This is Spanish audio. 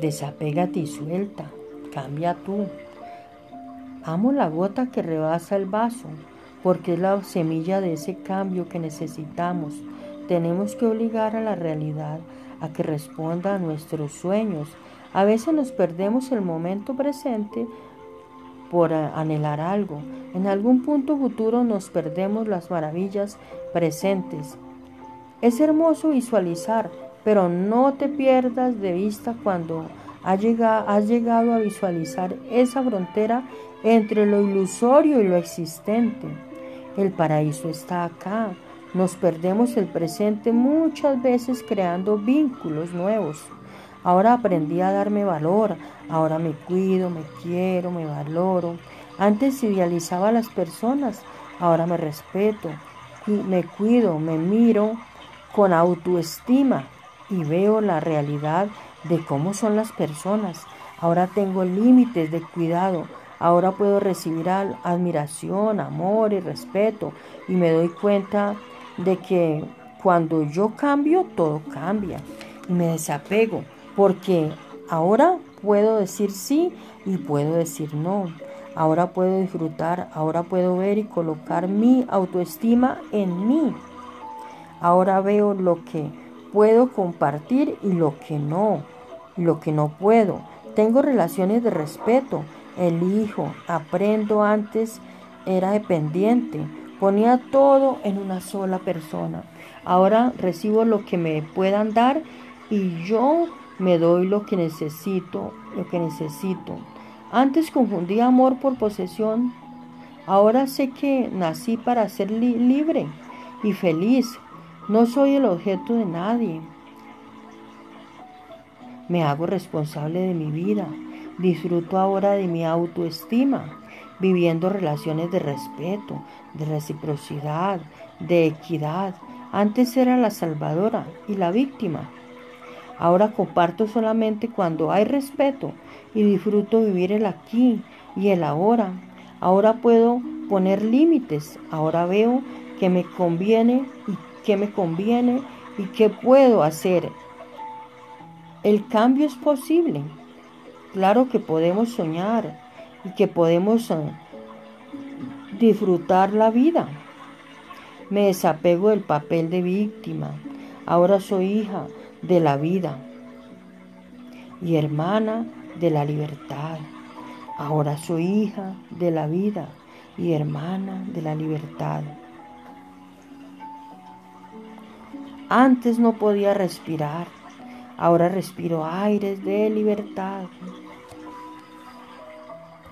Desapégate y suelta. Cambia tú. Amo la gota que rebasa el vaso, porque es la semilla de ese cambio que necesitamos. Tenemos que obligar a la realidad a que responda a nuestros sueños. A veces nos perdemos el momento presente por anhelar algo. En algún punto futuro nos perdemos las maravillas presentes. Es hermoso visualizar, pero no te pierdas de vista cuando has llegado, a visualizar esa frontera entre lo ilusorio y lo existente. El paraíso está acá. Nos perdemos el presente muchas veces creando vínculos nuevos. Ahora aprendí a darme valor, ahora me cuido, me quiero, me valoro. Antes idealizaba a las personas, ahora me respeto, me cuido, me miro con autoestima y veo la realidad de cómo son las personas. Ahora tengo límites de cuidado, ahora puedo recibir admiración, amor y respeto y me doy cuenta de que cuando yo cambio, todo cambia y me desapego porque ahora puedo decir sí y puedo decir no. Ahora puedo disfrutar, ahora puedo ver y colocar mi autoestima en mí. Ahora veo lo que puedo compartir y lo que no, lo que no puedo. Tengo relaciones de respeto, elijo, aprendo antes, era dependiente, ponía todo en una sola persona. Ahora recibo lo que me puedan dar y yo me doy lo que necesito, lo que necesito. Antes confundía amor por posesión. Ahora sé que nací para ser libre y feliz. No soy el objeto de nadie. Me hago responsable de mi vida. Disfruto ahora de mi autoestima, viviendo relaciones de respeto, de reciprocidad, de equidad. Antes era la salvadora y la víctima. Ahora comparto solamente cuando hay respeto y disfruto vivir el aquí y el ahora. Ahora puedo poner límites. Ahora veo que me conviene y qué me conviene y qué puedo hacer. El cambio es posible. Claro que podemos soñar y que podemos eh, disfrutar la vida. Me desapego del papel de víctima. Ahora soy hija de la vida y hermana de la libertad. Ahora soy hija de la vida y hermana de la libertad. Antes no podía respirar, ahora respiro aires de libertad.